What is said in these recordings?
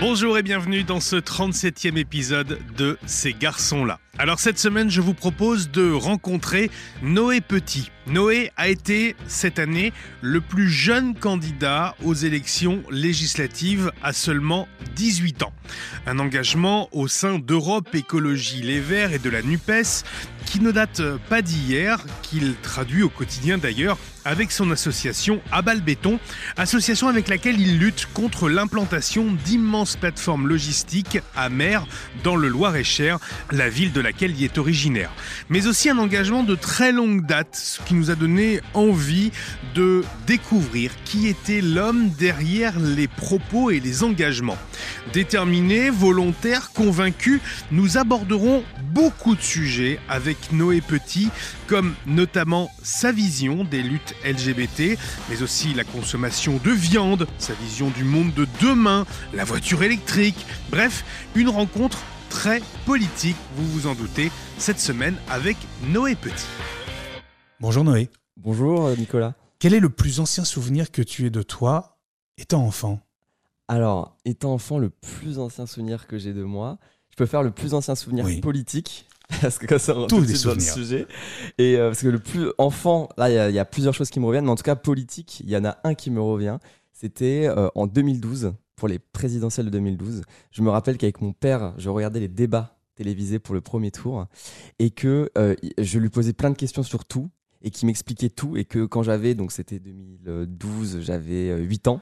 Bonjour et bienvenue dans ce 37e épisode de Ces garçons-là. Alors cette semaine, je vous propose de rencontrer Noé Petit. Noé a été cette année le plus jeune candidat aux élections législatives à seulement 18 ans. Un engagement au sein d'Europe Écologie Les Verts et de la NUPES qui ne date pas d'hier, qu'il traduit au quotidien d'ailleurs avec son association Abal Béton, association avec laquelle il lutte contre l'implantation d'immenses plateformes logistiques à mer dans le Loir-et-Cher, la ville de laquelle il est originaire. Mais aussi un engagement de très longue date, ce qui nous a donné envie de découvrir qui était l'homme derrière les propos et les engagements. Déterminé, volontaire, convaincu, nous aborderons beaucoup de sujets avec Noé Petit, comme notamment sa vision des luttes LGBT, mais aussi la consommation de viande, sa vision du monde de demain, la voiture électrique, bref, une rencontre très politique, vous vous en doutez, cette semaine avec Noé Petit. Bonjour Noé. Bonjour euh, Nicolas. Quel est le plus ancien souvenir que tu aies de toi étant enfant? Alors, étant enfant, le plus ancien souvenir que j'ai de moi, je peux faire le plus ancien souvenir Oui. politique. Parce que comme ça, on tout de des dans le sujet. Et euh, parce que le plus enfant, là, il y a- il y, a plusieurs choses qui me reviennent, mais en tout cas, politique, il y en a un qui me revient. C'était euh, en 2012, pour les présidentielles de 2012. Je me rappelle qu'avec mon père, je regardais les débats télévisés pour le premier tour et que euh, je lui posais plein de questions sur tout et qui m'expliquait tout et que quand j'avais, donc c'était 2012, j'avais euh, 8 ans.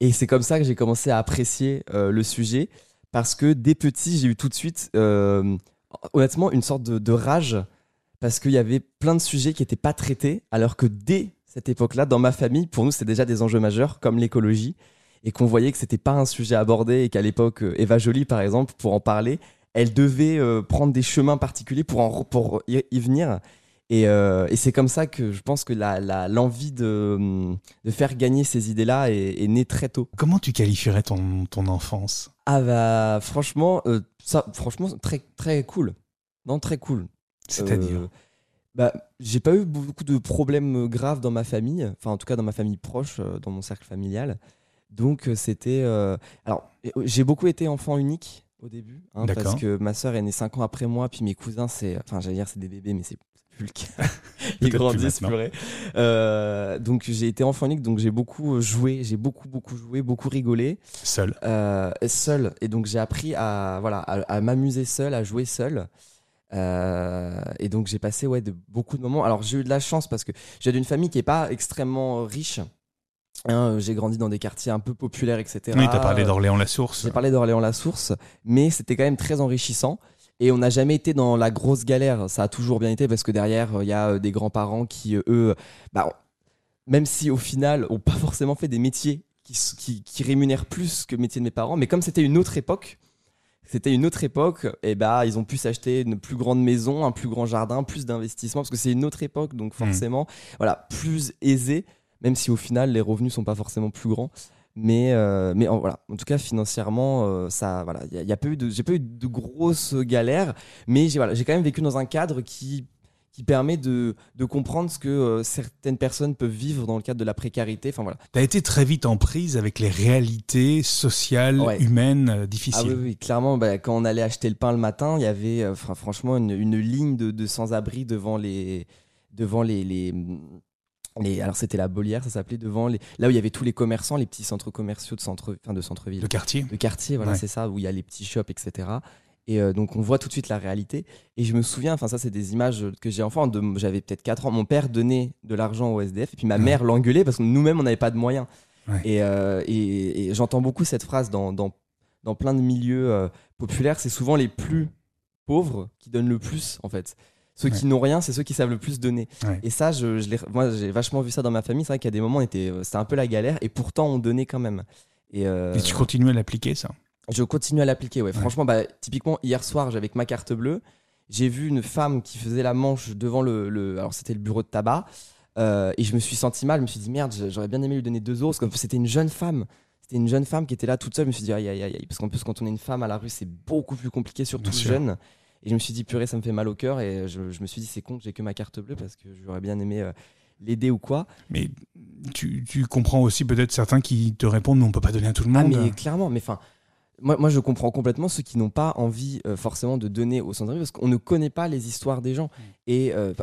Et c'est comme ça que j'ai commencé à apprécier le sujet parce que dès petit, j'ai eu tout de suite, honnêtement, une sorte de, rage parce qu'il y avait plein de sujets qui n'étaient pas traités alors que dès cette époque-là, dans ma famille, pour nous, c'était déjà des enjeux majeurs comme l'écologie et qu'on voyait que c'était pas un sujet abordé et qu'à l'époque, euh, Eva Joly, par exemple, pour en parler, elle devait euh, prendre des chemins particuliers pour, en, pour y venir. Et, euh, et c'est comme ça que je pense que l'envie de, hum, de faire gagner ces idées-là est, est née très tôt. Comment tu qualifierais ton, ton enfance? Ah bah franchement, euh, ça, franchement très très cool. Non très cool. C'est-à-dire? Euh, bah j'ai pas eu beaucoup de problèmes graves dans ma famille, enfin en tout cas dans ma famille proche, dans mon cercle familial. Donc c'était alors j'ai beaucoup été enfant unique au début, hein, parce que ma sœur est née 5 ans après moi, puis mes cousins c'est, enfin j'allais dire c'est des bébés mais c'est cas. Ils grandissent purée. Euh, donc j'ai été enfant unique, donc j'ai beaucoup joué, j'ai beaucoup beaucoup joué, beaucoup rigolé Seul. euh, seul et donc j'ai appris à voilà à, à m'amuser seul à jouer seul Euh, et donc j'ai passé ouais de beaucoup de moments alors j'ai eu de la chance parce que j'ai d'une famille qui est pas extrêmement riche Hein, j'ai grandi dans des quartiers un peu populaires etc Oui, t'as parlé d'Orléans-la-Source. j'ai parlé d'Orléans-la-Source, mais c'était quand même très enrichissant. Et on n'a jamais été dans la grosse galère. Ça a toujours bien été parce que derrière, il y a euh, des grands-parents qui, euh, eux, bah, même si au final, ont pas forcément fait des métiers qui, s- qui, qui rémunèrent plus que le métier de mes parents, mais comme c'était une autre époque, c'était une autre époque, et bah ils ont pu s'acheter une plus grande maison, un plus grand jardin, plus d'investissement, parce que c'est une autre époque, donc forcément, voilà, plus aisé, même si au final les revenus sont pas forcément plus grands. Mais, euh, mais en, voilà, en tout cas financièrement, euh, ça, voilà, il y a, y a pas eu de, j'ai pas eu de grosses galères, mais j'ai voilà, j'ai quand même vécu dans un cadre qui qui permet de, de comprendre ce que euh, certaines personnes peuvent vivre dans le cadre de la précarité. Enfin voilà. T'as été très vite en prise avec les réalités sociales, Ouais. humaines euh, Ah difficiles. oui, oui, clairement, bah, quand on allait acheter le pain le matin, il y avait fra- franchement une, une ligne de, de sans-abri devant les, devant les, les, les- alors c'était la Bolière, ça s'appelait devant les, là où il y avait tous les commerçants, les petits centres commerciaux de centre, enfin de centre-ville, Le quartier de quartier, voilà, Ouais. c'est ça, où il y a les petits shops, etc. Et euh, donc on voit tout de suite la réalité. Et je me souviens, enfin ça c'est des images que j'ai enfant, de- j'avais peut-être 4 ans, mon père donnait de l'argent au SDF et puis ma Ouais. mère l'engueulait parce que nous-mêmes on n'avait pas de moyens. Ouais. Et, euh, et, et j'entends beaucoup cette phrase dans, dans, dans plein de milieux euh, populaires, c'est souvent les plus pauvres qui donnent le plus en fait. Ceux qui n'ont rien, c'est ceux qui savent le plus donner. Ouais. Et ça, je, moi j'ai vachement vu ça dans ma famille. C'est vrai qu'il y a des moments, euh, c'était un peu la galère et pourtant on donnait quand même. Et, euh, Et tu continues à l'appliquer, ça? Je continue à l'appliquer, ouais. Ouais. Franchement, bah, typiquement, hier soir, j'avais ma carte bleue, j'ai vu une femme qui faisait la manche devant le. le- alors, c'était le bureau de tabac. euh, et je me suis senti mal. Je me suis dit, merde, j'aurais bien aimé lui donner deux euros. Parce que c'était une jeune femme. C'était une jeune femme qui était là toute seule. Je me suis dit, aïe, aïe, aïe. Parce qu'en plus, quand on est une femme à la rue, c'est beaucoup plus compliqué, surtout jeune. Et je me suis dit, purée, ça me fait mal au cœur. Et je, je me suis dit, c'est con j'ai que ma carte bleue parce que j'aurais bien aimé euh, l'aider ou quoi. Mais tu, tu comprends aussi peut-être certains qui te répondent, mais on peut pas donner à tout le Ah, monde. mais clairement, mais enfin, moi, moi, je comprends complètement ceux qui n'ont pas envie euh, forcément de donner au sans-abri parce qu'on ne connaît pas les histoires des gens. Et euh,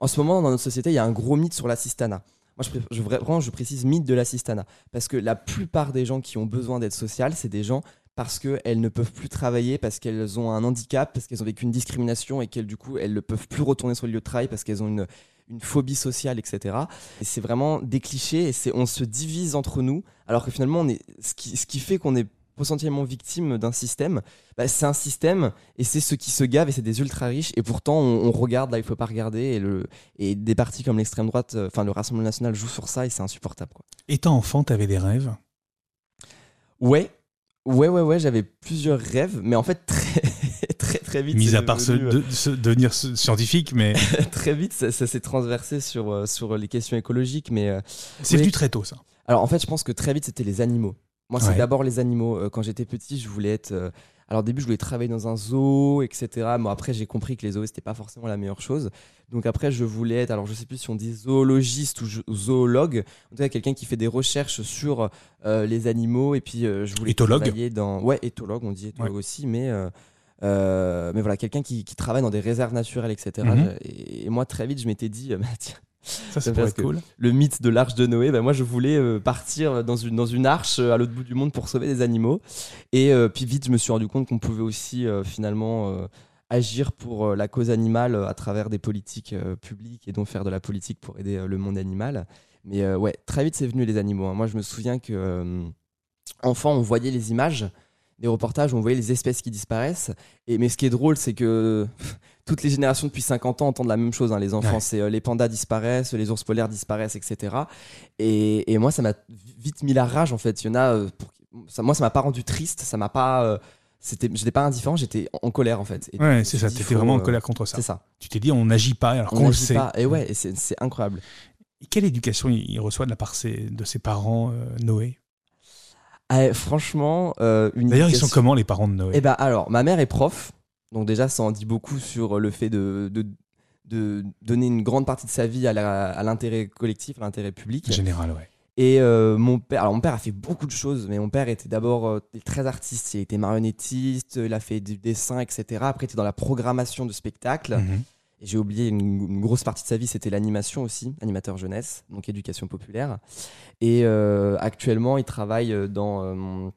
en ce moment, dans notre société, il y a un gros mythe sur l'assistanat. Moi, je, vraiment, je précise mythe de l'assistanat. Parce que la plupart des gens qui ont besoin d'aide sociale, c'est des gens parce qu'elles ne peuvent plus travailler, parce qu'elles ont un handicap, parce qu'elles ont vécu une discrimination et qu'elles, du coup, elles ne peuvent plus retourner sur le lieu de travail parce qu'elles ont une, une phobie sociale, etc. Et c'est vraiment des clichés et c'est, on se divise entre nous, alors que finalement, on est, ce, qui, ce qui fait qu'on est potentiellement victime d'un système, bah, c'est un système et c'est ceux qui se gavent et c'est des ultra riches et pourtant on, on regarde là il faut pas regarder et, le, et des partis comme l'extrême droite, euh, enfin le Rassemblement national joue sur ça et c'est insupportable. Quoi. Étant enfant, t'avais des rêves? Ouais, ouais, ouais, ouais, j'avais plusieurs rêves, mais en fait très très très vite. Mis à part ce, devenu, de, ce- devenir scientifique, mais très vite ça, ça s'est transversé sur euh, sur les questions écologiques, mais euh, c'est venu très tôt, ça. Alors en fait, je pense que très vite, c'était les animaux. Moi, c'est Ouais. d'abord les animaux. Euh, quand j'étais petit, je voulais être. Alors au début, je voulais travailler dans un zoo, etc. Mais après, j'ai compris que les zoos, c'était pas forcément la meilleure chose. Donc après, je voulais être. Alors je sais plus si on dit zoologiste ou zoologue. En tout cas, quelqu'un qui fait des recherches sur euh, les animaux. Et puis, euh, je voulais Éthologue. travailler dans. Ouais, éthologue, on dit éthologue aussi, mais. euh, mais voilà, quelqu'un qui, qui travaille dans des réserves naturelles, etc. Mhm. et, et moi, très vite, je m'étais dit, bah, tiens, Ça, pourrait être cool. le mythe de l'arche de Noé, ben moi je voulais euh, partir dans une, dans une arche euh, à l'autre bout du monde pour sauver des animaux. Et euh, puis vite, je me suis rendu compte qu'on pouvait aussi finalement agir pour la cause animale à travers des politiques publiques et donc faire de la politique pour aider le monde animal. Mais ouais, très vite c'est venu les animaux. hein. Moi je me souviens que enfant, on voyait les images des reportages où on voyait les espèces qui disparaissent. Et, mais ce qui est drôle, c'est que toutes les générations depuis 50 ans entendent la même chose. hein, les enfants, Ouais. c'est euh, les pandas disparaissent, les ours polaires disparaissent, etc. Et, et moi, ça m'a vite mis la rage, en fait. Il y en a, euh, pour- ça, moi, ça m'a pas rendu triste, ça m'a pas. euh, c'était, j'étais pas indifférent, j'étais en colère, en fait. Et Ouais, c'est ça. T'étais faut, vraiment en colère contre ça. C'est ça. Tu t'es dit, on n'agit pas alors On qu'on le sait. pas. Et ouais, c'est, incroyable. Et Quelle éducation il reçoit de la part ses- de ses parents, Noé? Ah, franchement, euh, une D'ailleurs, ils sont comment les parents de Noé Eh ben alors, ma mère est prof, donc déjà ça en dit beaucoup sur le fait de, de, de donner une grande partie de sa vie à l'intérêt collectif, à l'intérêt public. En général, ouais. Et euh, mon père, alors mon père a fait beaucoup de choses, mais mon père était d'abord euh, très artiste, il était marionnettiste, il a fait du dessin, etc. Après, il était dans la programmation de spectacles. Mhm. Et j'ai oublié une, une grosse partie de sa vie, c'était l'animation aussi, animateur jeunesse, donc éducation populaire. Et euh, actuellement, il travaille euh, dans, euh,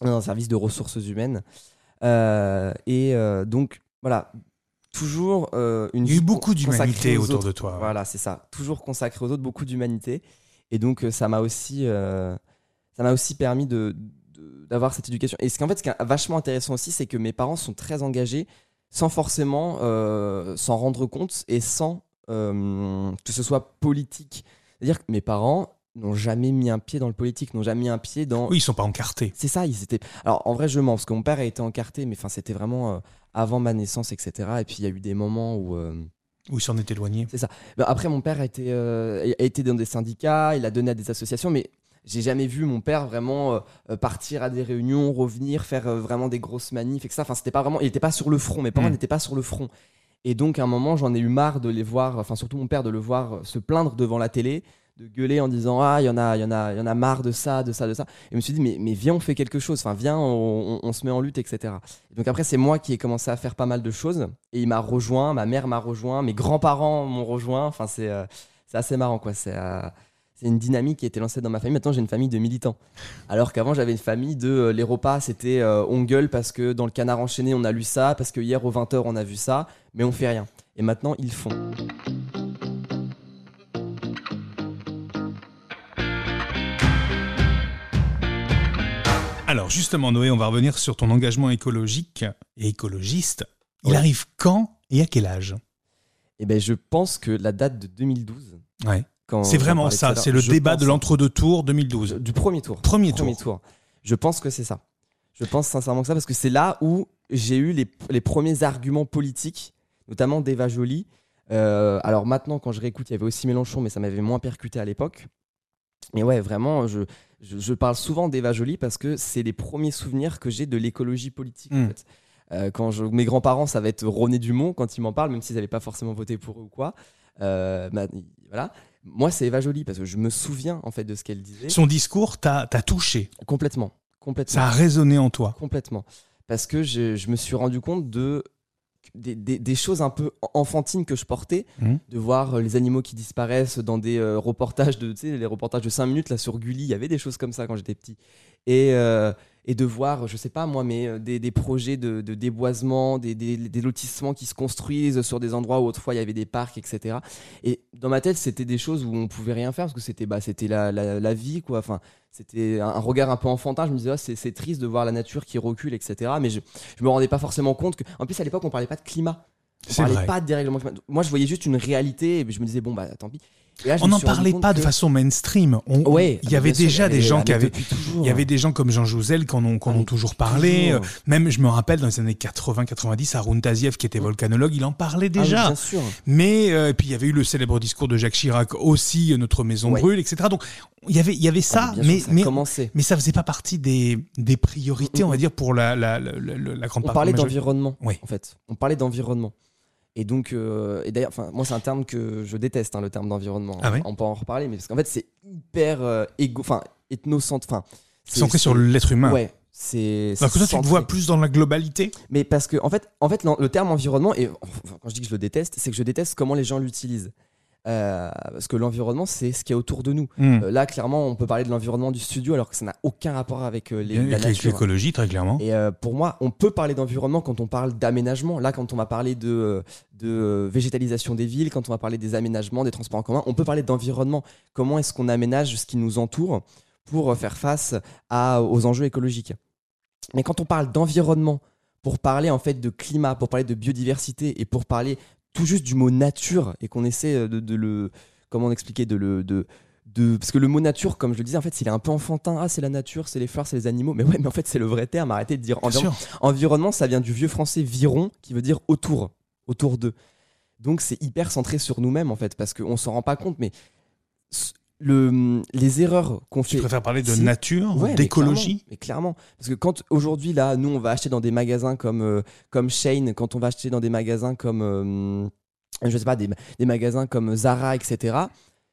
dans un service de ressources humaines. Euh, et donc, voilà, toujours une Il y a eu vie beaucoup d'humanité autour de toi. Voilà, c'est ça. Toujours consacré aux autres, beaucoup d'humanité. Et donc, ça m'a aussi, ça m'a aussi permis de- d'avoir cette éducation. Et ce qu'en fait, ce qui est vachement intéressant aussi, c'est que mes parents sont très engagés sans forcément euh, s'en rendre compte et sans euh, que ce soit politique. C'est-à-dire que mes parents n'ont jamais mis un pied dans le politique, n'ont jamais mis un pied dans Oui, ils sont pas encartés. c'est ça, ils étaient. Alors en vrai, je mens parce que mon père a été encarté, mais enfin c'était vraiment euh, avant ma naissance, etc. Et puis il y a eu des moments où. euh, Où ils s'en est éloignés. ben, après, mon père a été, a été dans des syndicats, il a donné à des associations, mais j'ai jamais vu mon père vraiment euh, euh, partir à des réunions, revenir, faire euh, vraiment des grosses manifs, etc. Enfin, c'était pas vraiment, il n'était pas sur le front. Mes parents Mm. n'étaient pas sur le front. Et donc, à un moment, j'en ai eu marre de les voir, enfin, surtout mon père, de le voir se plaindre devant la télé, de gueuler en disant Ah, il y en a, il y en a, il y en a marre de ça, de ça, de ça. Et je me suis dit Mais, mais viens, on fait quelque chose. Enfin, viens, on, on- on se met en lutte, etc. Et donc, après, c'est moi qui ai commencé à faire pas mal de choses. Et il m'a rejoint, ma mère m'a rejoint, mes grands-parents m'ont rejoint. Enfin, c'est euh, c'est assez marrant, quoi. C'est. euh, c'est une dynamique qui a été lancée dans ma famille. Maintenant, j'ai une famille de militants. Alors qu'avant, j'avais une famille de euh, les repas, c'était euh, on gueule parce que dans le canard enchaîné, on a lu ça, parce que hier aux 20h, on a vu ça, mais on fait rien. Et maintenant, ils font. Alors justement, Noé, on va revenir sur ton engagement écologique et écologiste. Il Ouais. arrive quand et à quel âge? Et ben, je pense que la date de 2012. Ouais. C'est vraiment ça, c'est le je débat de l'entre-deux-tours 2012. Du premier tour. Premier Premier tour. tour. Je pense que c'est ça. Je pense sincèrement que ça parce que c'est là où j'ai eu les, les premiers arguments politiques, notamment d'Eva Joly. Euh, alors maintenant, quand je réécoute, il y avait aussi Mélenchon, mais ça m'avait moins percuté à l'époque. Mais ouais, vraiment, je, je, je parle souvent d'Eva Joly parce que c'est les premiers souvenirs que j'ai de l'écologie politique. en Mm. fait. Euh, quand je- mes grands-parents, ça va être René Dumont quand ils m'en parlent, même s'ils n'avaient pas forcément voté pour eux ou quoi. Euh, bah, voilà. Moi, c'est Eva Joly parce que je me souviens en fait de ce qu'elle disait. Son discours t'a t'a touché. Complètement. complètement. Ça a résonné en toi. Complètement. Parce que je, je me suis rendu compte de des, des- des choses un peu enfantines que je portais, Mhm. de voir euh, les animaux qui disparaissent dans des euh, reportages de, tu sais, les reportages de 5 minutes là sur Gulli, il y avait des choses comme ça quand j'étais petit. Et, euh, et de voir, je sais pas moi, mais euh, des, des projets de, de déboisement, des, des, des lotissements qui se construisent sur des endroits où autrefois il y avait des parcs, etc. Et dans ma tête, c'était des choses où on pouvait rien faire parce que c'était bah, c'était la, la, la vie, quoi. Enfin, c'était un, regard un peu enfantin. Je me disais, Ah, c'est triste de voir la nature qui recule, etc. Mais je, je me rendais pas forcément compte que. En plus, à l'époque, on parlait pas de climat. On parlait vrai. pas de dérèglement climatique. Moi, je voyais juste une réalité et je me disais, bon, bah tant pis. Là, On n'en parlait pas de façon mainstream. On- Ouais, il y avait sûr, déjà des avait- gens qui avaient. toujours, Il y avait des gens comme Jean Jouzel qui en ont, en Ah, toujours parlé. toujours. Même, je me rappelle, dans les années 80-90, Haroun Taziev, qui était volcanologue, il en parlait Ah oui, déjà. bien sûr. Mais euh, et puis il y avait eu le célèbre discours de Jacques Chirac aussi, euh, notre maison Ouais. brûle, etc. Donc il y avait, il y avait ça, Ah, sûr, mais, ça mais, ça faisait pas partie des, des priorités, Mm, mm, on va dire, pour la, la, la, la- la grande On partie. parlait d'environnement, Oui. en fait. On parlait d'environnement. Et donc, euh, et d'ailleurs, moi, c'est un terme que je déteste, hein, le terme d'environnement. Ah ouais On peut en reparler, mais parce qu'en fait, c'est hyper euh, égo, enfin, ethnocentre, enfin, c'est- Centré sur l'être humain. Ouais, c'est. Alors que toi, tu te vois plus dans la globalité. Mais parce que, en fait, en fait le terme environnement, et enfin, quand je dis que je le déteste, c'est que je déteste comment les gens l'utilisent. Euh, parce que l'environnement, c'est ce qui est autour de nous. Mm. Euh, là, clairement, on peut parler de l'environnement du studio alors que ça n'a aucun rapport avec euh, les, la Avec nature. l'écologie, très clairement. Et pour moi, on peut parler d'environnement quand on parle d'aménagement. Là, quand on va parler de, de végétalisation des villes, quand on va parler des aménagements, des transports en commun, on peut parler d'environnement. Comment est-ce qu'on aménage ce qui nous entoure pour faire face à, aux enjeux écologiques? Mais quand on parle d'environnement, pour parler en fait de climat, pour parler de biodiversité et pour parler tout juste du mot nature et qu'on essaie euh, de, de le comment expliquer de le de, de parce que le mot nature comme je le disais en fait il est un peu enfantin. Ah c'est la nature c'est les fleurs c'est les animaux. Mais ouais mais en fait c'est le vrai terme. Arrêtez de dire Bien environnement ça vient du vieux français viron qui veut dire autour autour d'eux. Donc c'est hyper centré sur nous-mêmes en fait parce qu'on s'en rend pas compte mais le, les erreurs qu'on Tu fait préfères parler de nature, Ouais, d'écologie Mais clairement. Parce que quand aujourd'hui, là, nous, on va acheter dans des magasins comme, euh, comme Shane, quand on va acheter dans des magasins comme, euh, je sais pas, des, des magasins comme Zara, etc.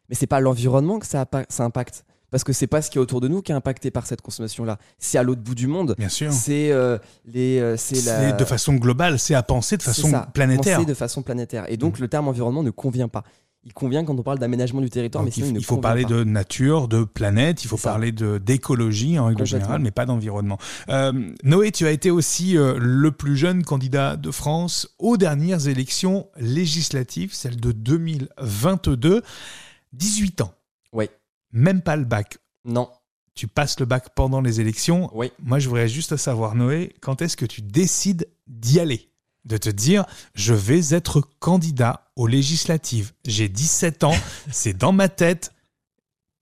Mais c'est pas l'environnement que ça, impacte. Parce que c'est pas ce qui est autour de nous qui est impacté par cette consommation-là. C'est à l'autre bout du monde. Bien sûr. C'est euh, les, euh, c'est la. De façon globale, c'est à penser de façon planétaire. penser de façon planétaire. Et donc, le terme environnement ne convient pas. Il convient quand on parle d'aménagement du territoire, Donc, mais sinon, il, il, faut parler pas. de nature, de planète, il faut parler de d'écologie en règle générale, mais pas d'environnement. Euh, Noé, tu as été aussi euh, le plus jeune candidat de France aux dernières élections législatives, celle de 2022. 18 ans. Oui. Même pas le bac. Non. Tu passes le bac pendant les élections. Oui. Moi, je voudrais juste savoir, Noé, quand est-ce que tu décides d'y aller? De te dire, je vais être candidat aux législatives. J'ai 17 ans, c'est dans ma tête.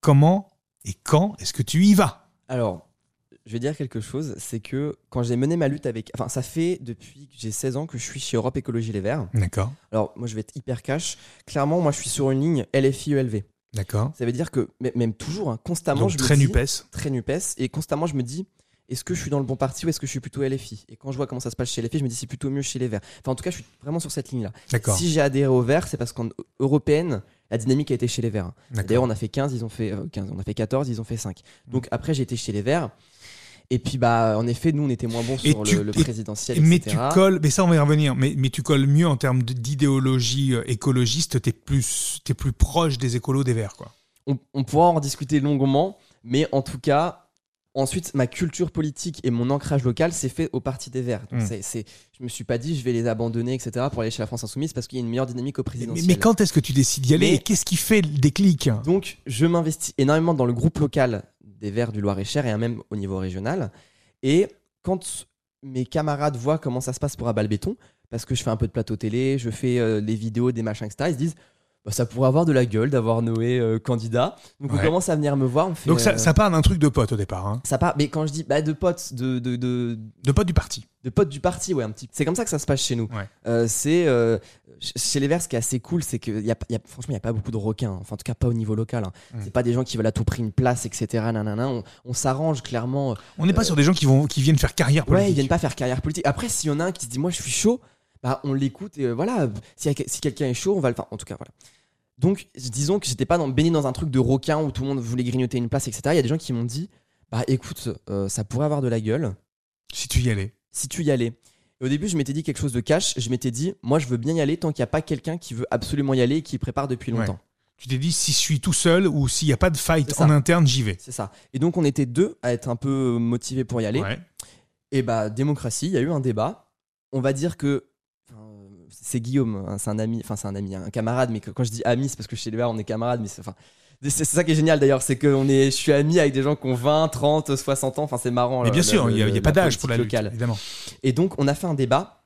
Comment et quand est-ce que tu y vas? Alors, je vais dire quelque chose, c'est que quand j'ai mené ma lutte avec... Enfin, ça fait depuis que j'ai 16 ans que je suis chez Europe Écologie Les Verts. D'accord, Alors, moi, je vais être hyper cash. Clairement, moi, je suis sur une ligne LFI-ELV. d'accord. Ça veut dire que, même toujours, hein, constamment, Donc je très me dis... NUPES. Très NUPES. Et constamment, je me dis, est-ce que je suis dans le bon parti ou est-ce que je suis plutôt LFI Et quand je vois comment ça se passe chez LFI, je me dis, c'est plutôt mieux chez les Verts. Enfin, en tout cas, je suis vraiment sur cette ligne-là. Si j'ai adhéré aux Verts, c'est parce qu'en européenne, la dynamique a été chez les Verts. D'ailleurs, on a fait 15, ils ont fait euh, 15, on a fait 14, ils ont fait 5. Donc après, j'ai été chez les Verts. Et puis, bah, en effet, nous, on était moins bons sur tu- le, le et- présidentiel, Mais etc. tu colles, mais ça on va y revenir, mais, mais tu colles mieux en termes d'idéologie euh, écologiste, t'es plus, es plus proche des écolos des Verts, quoi. On, on pourra en discuter longuement, mais en tout cas, ensuite, ma culture politique et mon ancrage local s'est fait au Parti des Verts. Donc, Mm. c'est, c'est- je me suis pas dit, je vais les abandonner, etc., pour aller chez la France Insoumise, parce qu'il y a une meilleure dynamique au Mais, présidentiel. mais quand est-ce que tu décides d'y aller Mais- et qu'est-ce qui fait le déclic? Donc, je m'investis énormément dans le groupe local des Verts du Loir-et-Cher et même au niveau régional. Et quand mes camarades voient comment ça se passe pour Abal Béton, parce que je fais un peu de plateau télé, je fais euh, des vidéos, des machins, etc., ils se disent bah, ça pourrait avoir de la gueule d'avoir Noé euh, candidat. Donc, on commence à venir me voir. On fait, Donc ça, euh, ça part d'un truc de pote au départ, hein. ça part, mais quand je dis bah, de potes, de, de, de, de pote du parti. de potes du parti, ouais, un petit. C'est comme ça que ça se passe chez nous. Ouais. Euh, c'est ch- chez les Verts, ce qui est assez cool, c'est que y a, y a- franchement, il n'y a pas beaucoup de requins. hein. Enfin, en tout cas, pas au niveau local. hein. Mm. C'est pas des gens qui veulent à tout prix une place, etc. Nanana. On, on s'arrange clairement. On n'est pas sur des gens qui, vont, qui viennent faire carrière politique. Ouais, ils viennent pas faire carrière politique. Après, s'il y en a un qui se dit, moi, je suis chaud, bah, on l'écoute et euh, voilà. Si, si quelqu'un est chaud, on va le faire. En tout cas, voilà. Donc, disons que j'étais pas dans, baigné dans un truc de requin où tout le monde voulait grignoter une place, etc. Il y a des gens qui m'ont dit, Bah écoute, euh, ça pourrait avoir de la gueule Si tu y allais. si tu y allais. Et au début, je m'étais dit quelque chose de cash. Je m'étais dit, moi, je veux bien y aller tant qu'il n'y a pas quelqu'un qui veut absolument y aller et qui prépare depuis Ouais. longtemps. Tu t'es dit, si je suis tout seul ou s'il n'y a pas de fight en interne, j'y vais. C'est ça. Et donc, on était deux à être un peu motivés pour y aller. Ouais. Et bah, démocratie, il y a eu un débat. On va dire que. C'est Guillaume, hein, c'est un ami, enfin c'est un ami, un camarade, mais que- quand je dis ami, c'est parce que chez les on est camarades, mais c'est enfin, c'est ça qui est génial d'ailleurs, c'est que on est, je suis ami avec des gens qui ont 20, 30, 60 ans, enfin c'est marrant. Mais le- bien sûr, il n'y a, a pas d'âge pour la lutte, locale. évidemment. Et donc, on a fait un débat.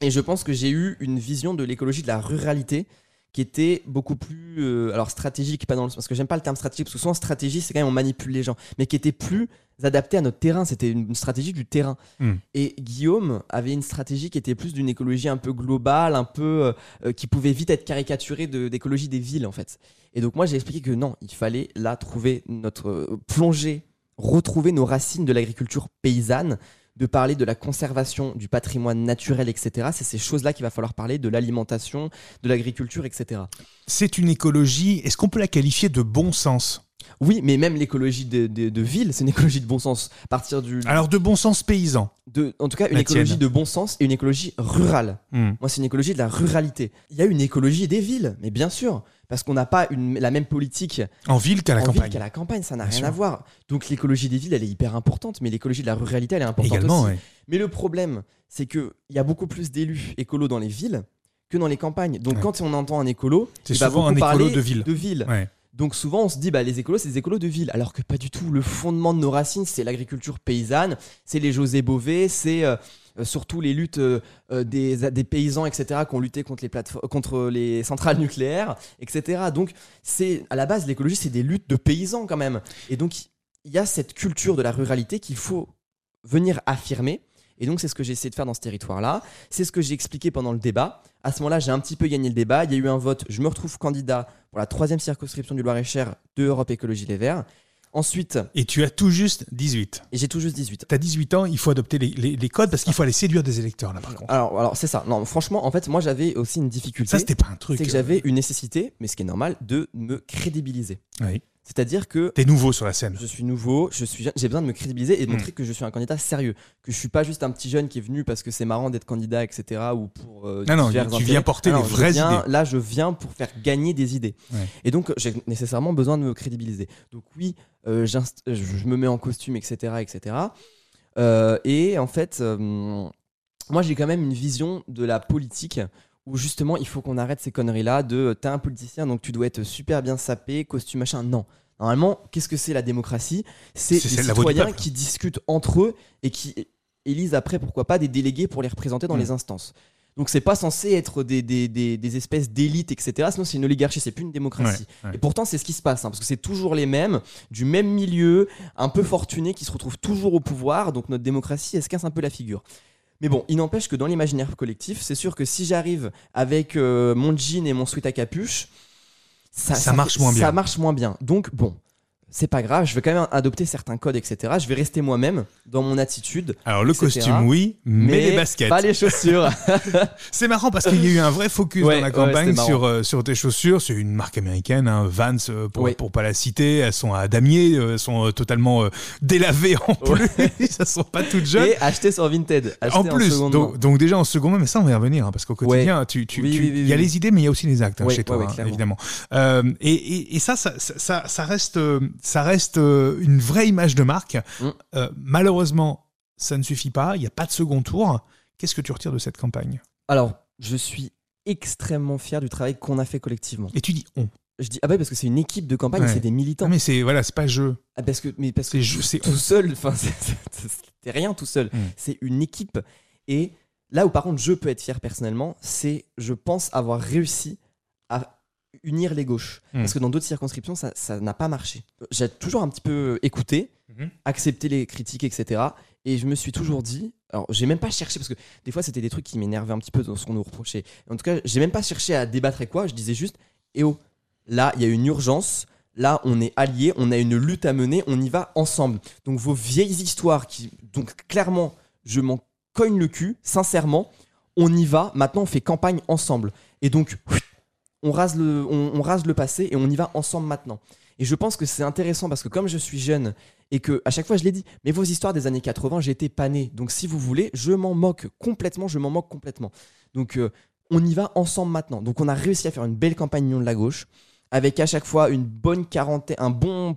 Et je pense que j'ai eu une vision de l'écologie de la ruralité qui était beaucoup plus euh, alors stratégique pas dans le parce que j'aime pas le terme stratégique parce que souvent stratégie c'est quand même on manipule les gens mais qui était plus adapté à notre terrain. C'était une, stratégie du terrain. Hmm. et Guillaume avait une stratégie qui était plus d'une écologie un peu globale un peu euh, euh, qui pouvait vite être caricaturée de- d'écologie des villes en fait. Et donc moi j'ai expliqué que non il fallait là trouver notre euh, plonger retrouver nos racines de l'agriculture paysanne de parler de la conservation du patrimoine naturel, etc. C'est ces choses-là qu'il va falloir parler, de l'alimentation, de l'agriculture, etc. C'est une écologie, est-ce qu'on peut la qualifier de bon sens? Oui, mais même l'écologie de, de- de ville, c'est une écologie de bon sens. À partir du, Alors de bon sens paysan. de, en tout cas, une La écologie tienne. de bon sens et une écologie rurale. Hmm. Moi, c'est une écologie de la ruralité. Il y a une écologie des villes, mais bien sûr, parce qu'on n'a pas une, la même politique En ville qu'à la en ville campagne. qu'à la campagne, ça n'a rien sûr. à voir. Donc l'écologie des villes, elle est hyper importante, mais l'écologie de la ruralité, elle est importante Également, aussi. ouais. Mais le problème, c'est qu'il y a beaucoup plus d'élus écolos dans les villes que dans les campagnes. Donc Ouais. quand on entend un écolo, C'est va souvent un écolo de ville. De ville. Ouais. Donc souvent on se dit bah les écolos c'est des écolos de ville alors que pas du tout. Le fondement de nos racines c'est l'agriculture paysanne, c'est les José Bové, c'est euh, euh, surtout les luttes euh, des, des paysans etc qui ont lutté contre les contre les centrales nucléaires etc. Donc c'est à la base l'écologie c'est des luttes de paysans quand même. Et donc il y a cette culture de la ruralité qu'il faut venir affirmer. Et donc c'est ce que j'ai essayé de faire dans ce territoire-là. C'est ce que j'ai expliqué pendant le débat. À ce moment-là, j'ai un petit peu gagné le débat. Il y a eu un vote. Je me retrouve candidat pour la troisième circonscription du Loir-et-Cher de Europe Écologie Les Verts. Ensuite, Et tu as tout juste 18. et j'ai tout juste 18. Tu as 18 ans, il faut adopter les, les- les codes parce qu'il faut aller séduire des électeurs là par contre. Alors, alors c'est ça. Non, franchement, en fait, moi j'avais aussi une difficulté. Ça, c'était pas un truc. c'est que euh, j'avais une nécessité, mais ce qui est normal, de me crédibiliser. Oui. C'est-à-dire que T'es nouveau sur la scène. je suis nouveau, je suis j'ai besoin de me crédibiliser et de montrer que je suis un candidat sérieux, que je suis pas juste un petit jeune qui est venu parce que c'est marrant d'être candidat, etc. ou pour euh, Non, non, tu intérêts. viens porter Ah les non, vraies viens- idées. Là, je viens pour faire gagner des idées. Ouais. Et donc, j'ai nécessairement besoin de me crédibiliser. Donc oui, euh, je me mets en costume, etc., etc. Euh, et en fait, moi, j'ai quand même une vision de la politique où justement, il faut qu'on arrête ces conneries-là de t'es un politicien, donc tu dois être super bien sapé, costume machin. Non. Normalement, qu'est-ce que c'est la démocratie? C'est des citoyens qui discutent entre eux et qui élisent après, pourquoi pas, des délégués pour les représenter dans Mm. les instances. Donc c'est pas censé être des, des, des, des espèces d'élites, etc. Sinon c'est une oligarchie, c'est plus une démocratie. Ouais, ouais. Et pourtant c'est ce qui se passe, hein, parce que c'est toujours les mêmes, du même milieu, un peu fortunés, qui se retrouvent toujours au pouvoir. Donc notre démocratie, elle se casse un peu la figure. Mais bon, il n'empêche que dans l'imaginaire collectif, c'est sûr que si j'arrive avec euh, mon jean et mon sweat à capuche, ça, Ça marche moins bien. Ça marche moins bien. Donc bon, c'est pas grave, je vais quand même adopter certains codes, etc. Je vais rester moi-même dans mon attitude. Alors le etc. costume, oui, mais, les baskets. Pas les chaussures. C'est marrant parce qu'il y a eu un vrai focus Ouais, dans la campagne sur, euh, sur tes chaussures. C'est une marque américaine, hein, Vans, euh, pour, Ouais. pour pas la citer. Elles sont à damier, euh, elles sont totalement euh, délavées en plus. Elles sont pas toutes jeunes. et acheter sur Vinted. En plus, donc, déjà en second main, mais ça on va y revenir, hein, parce qu'au quotidien, tu, tu, Oui, oui, oui, il y a oui. les idées, mais il y a aussi les actes hein, chez toi, hein, évidemment. Euh, et, et, et ça, ça, ça, reste, ça reste euh, une vraie image de marque. Mm. Euh, malheureusement, ça ne suffit pas. Il n'y a pas de second tour. Qu'est-ce que tu retires de cette campagne? Alors, je suis extrêmement fier du travail qu'on a fait collectivement. Et tu dis on. Je dis ah bah parce que c'est une équipe de campagne, Ouais. c'est des militants. Non, mais c'est voilà, c'est pas jeu. Ah, parce que mais parce que jeu, c'est tout seul, enfin c'est- rien tout seul. Mm. C'est une équipe et là où par contre je peux être fier personnellement, c'est je pense avoir réussi unir les gauches Mm. parce que dans d'autres circonscriptions ça n'a pas marché. J'ai toujours un petit peu écouté, Mhm. accepté les critiques etc. Et je me suis toujours dit, alors j'ai même pas cherché parce que des fois c'était des trucs qui m'énervaient un petit peu dans ce qu'on nous reprochait. En tout cas, j'ai même pas cherché à débattre et quoi. Je disais juste, eh oh, là il y a une urgence. Là, on est alliés, on a une lutte à mener, on y va ensemble. Donc vos vieilles histoires qui, donc clairement, je m'en cogne le cul, sincèrement, on y va. Maintenant, on fait campagne ensemble. Et donc, on rase le, passé et on y va ensemble maintenant. Et je pense que c'est intéressant parce que comme je suis jeune et que à chaque fois je l'ai dit, mais vos histoires des années 80, j'étais pas né. Donc si vous voulez, je m'en moque complètement, je m'en moque complètement. Donc euh, on y va ensemble maintenant. Donc on a réussi à faire une belle campagne de la gauche avec à chaque fois une bonne quarantaine, un bon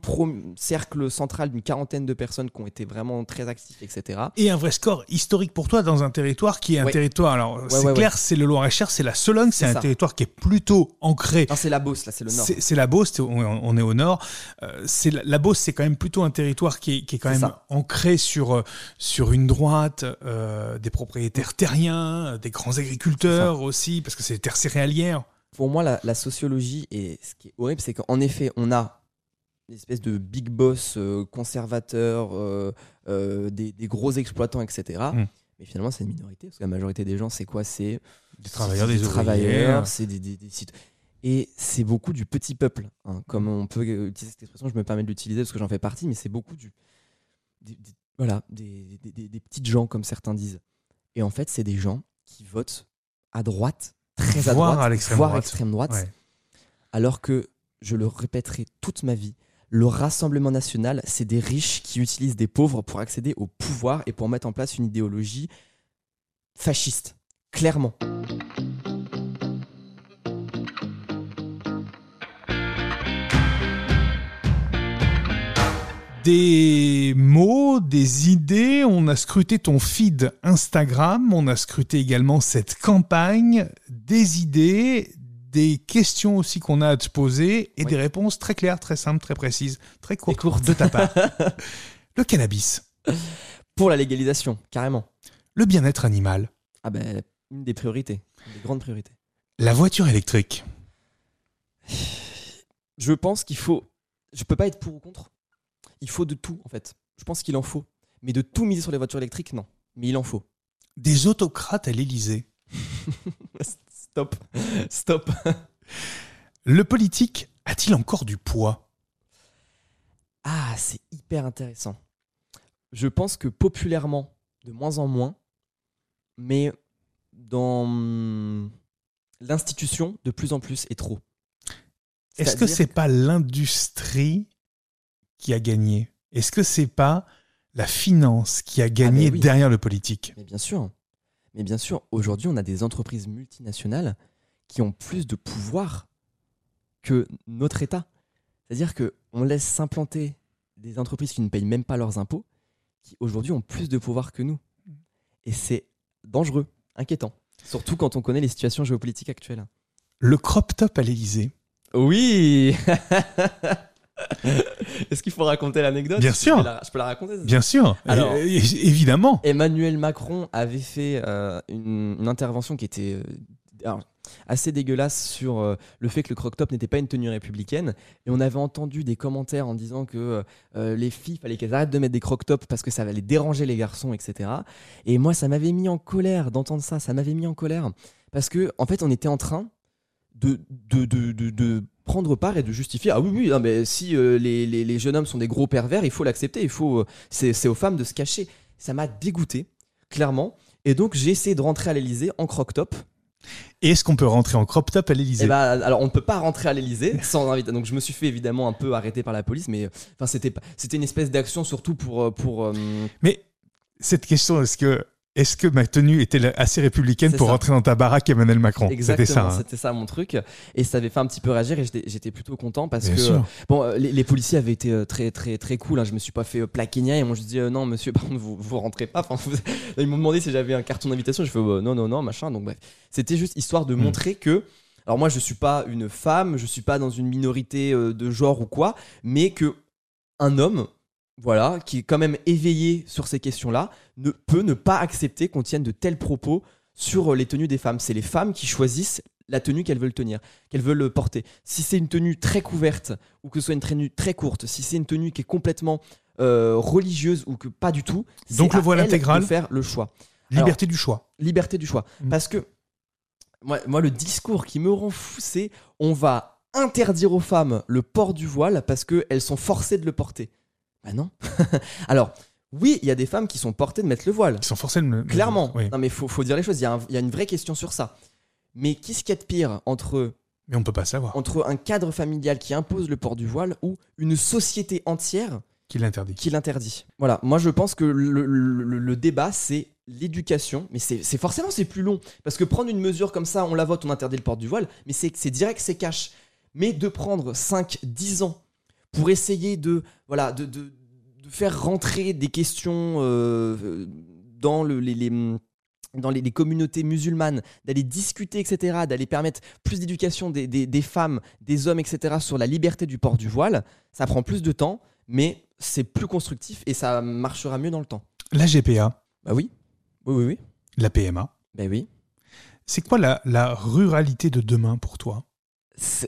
cercle central d'une quarantaine de personnes qui ont été vraiment très actifs, etc. Et un vrai score historique pour toi dans un territoire qui est un Ouais. territoire. Alors, c'est ouais, clair, c'est le Loir-et-Cher, c'est la Sologne, c'est un ça. territoire qui est plutôt ancré. Non, c'est la Beauce, là, c'est le nord. C'est la Beauce, on, on est au nord. Euh, c'est la, la Beauce, c'est quand même plutôt un territoire qui est, qui est quand même ça. ancré sur, euh, sur une droite, euh, des propriétaires terriens, des grands agriculteurs aussi, parce que c'est des terres céréalières. Pour moi, la, la sociologie, et ce qui est horrible, c'est qu'en effet, on a une espèce de big boss euh, conservateur, euh, euh, des, des gros exploitants, etc. Mm. Mais finalement, c'est une minorité, parce que la majorité des gens, c'est quoi? C'est Des travailleurs, c'est des, travailleurs, c'est des, des- des sites. Et c'est beaucoup du petit peuple. hein. Comme on peut utiliser cette expression, je me permets de l'utiliser parce que j'en fais partie, mais c'est beaucoup du. des- des- voilà, des, des- des- des petites gens, comme certains disent. Et en fait, c'est des gens qui votent à droite, très à Voire droite, à l'extrême voire droite. extrême droite. Ouais. Alors que, je le répéterai toute ma vie, le Rassemblement national, c'est des riches qui utilisent des pauvres pour accéder au pouvoir et pour mettre en place une idéologie fasciste. Clairement. Des mots, des idées. On a scruté ton feed Instagram, on a scruté également cette campagne, des idées, des questions aussi qu'on a à te poser et Oui. des réponses très claires, très simples, très précises, très courtes, courtes. de ta part. Le cannabis, Pour la légalisation, carrément. le bien-être animal, Ah ben, une des priorités, une des grandes priorités. la voiture électrique. Je pense qu'il faut. Je peux pas être pour ou contre. Il faut de tout, en fait. Je pense qu'il en faut. Mais de tout miser sur les voitures électriques, non. Mais il en faut. Des autocrates à l'Élysée. Stop. Stop. Le politique a-t-il encore du poids? Ah, c'est hyper intéressant. Je pense que populairement, de moins en moins, mais dans l'institution, de plus en plus et trop. Est-ce que c'est pas l'industrie qui a gagné Est-ce que c'est pas la finance qui a gagné mais oui. derrière le politique? Mais bien sûr. Mais bien sûr, aujourd'hui, on a des entreprises multinationales qui ont plus de pouvoir que notre État. C'est-à-dire que on laisse s'implanter des entreprises qui ne payent même pas leurs impôts, qui aujourd'hui ont plus de pouvoir que nous. Et c'est dangereux, inquiétant. Surtout quand on connaît les situations géopolitiques actuelles. Le crop top à l'Élysée. Oui Est-ce qu'il faut raconter l'anecdote? Bien Je sûr. peux la- Je peux la raconter Bien sûr, Alors- Euh, évidemment. Emmanuel Macron avait fait euh, une, une intervention qui était euh, alors, assez dégueulasse sur euh, le fait que le croc-top n'était pas une tenue républicaine. Et on avait entendu des commentaires en disant que euh, les filles, fallait qu'elles arrêtent de mettre des croc-tops parce que ça allait déranger les garçons, etc. Et moi, ça m'avait mis en colère d'entendre ça. Ça m'avait mis en colère. Parce que, en fait, on était en train de, de, de, de- de prendre part et de justifier ah oui oui non, mais si euh, les, les- les jeunes hommes sont des gros pervers il faut l'accepter il faut euh, c'est aux femmes de se cacher. Ça m'a dégoûté clairement. Et donc j'ai essayé de rentrer à l'Elysée en croc top Et est-ce qu'on peut rentrer en crop top à et l'Élysée bah alors on ne peut pas rentrer à l'Elysée sans inviter donc je me suis fait évidemment un peu arrêter par la police mais enfin c'était pas- c'était une espèce d'action surtout pour euh, pour euh, Mais cette question, est-ce que, est-ce que ma tenue était assez républicaine pour ça. rentrer dans ta baraque, Emmanuel Macron? C'était ça. hein. c'était ça mon truc et ça avait fait un petit peu réagir et j'étais plutôt content parce Bien que sûr. Bon, euh, les, les policiers avaient été euh, très très très cool. Hein. Je me suis pas fait euh, plaquer ni rien. Ils m'ont juste dit euh, non, monsieur, par contre, vous, vous rentrez pas. Enfin, vous- Ils m'ont demandé si j'avais un carton d'invitation. Je fais euh, non non non machin. Donc bref, c'était juste histoire de Mm. montrer que. Alors moi, je suis pas une femme, je suis pas dans une minorité euh, de genre ou quoi, mais que un homme, voilà, qui est quand même éveillé sur ces questions-là, ne peut ne pas accepter qu'on tienne de tels propos sur euh, les tenues des femmes. C'est les femmes qui choisissent la tenue qu'elles veulent tenir, qu'elles veulent porter. Si c'est une tenue très couverte ou que ce soit une tenue très courte, si c'est une tenue qui est complètement euh, religieuse ou que pas du tout, c'est Donc le voile intégral faire le choix. Liberté du choix. Liberté du choix. Mm. Parce que moi, moi, le discours qui me rend fou, c'est on va interdire aux femmes le port du voile parce qu'elles sont forcées de le porter. Bah non. Alors, oui, il y a des femmes qui sont portées de mettre le voile. Ils sont forcés de me. Clairement. Oui. Non, mais faut, faut dire les choses. Il y, a un- il y a une vraie question sur ça. Mais qu'est-ce qu'il y a de pire entre Mais on peut pas savoir entre un cadre familial qui impose le port du voile ou une société entière qui l'interdit. qui l'interdit. Voilà, moi je pense que le, le- le débat c'est l'éducation, mais c'est c'est- forcément c'est plus long parce que prendre une mesure comme ça, on la vote, on interdit le port du voile, mais c'est c'est direct, c'est cash. Mais de prendre 5 10 ans pour essayer de voilà de, de- de faire rentrer des questions euh, dans le, les, les- dans les, les communautés musulmanes, d'aller discuter, etc., d'aller permettre plus d'éducation des, des- des femmes, des hommes, etc., sur la liberté du port du voile, ça prend plus de temps, mais c'est plus constructif et ça marchera mieux dans le temps. La GPA, Bah oui, oui, oui, oui. la PMA, Bah oui. c'est quoi la, la ruralité de demain pour toi?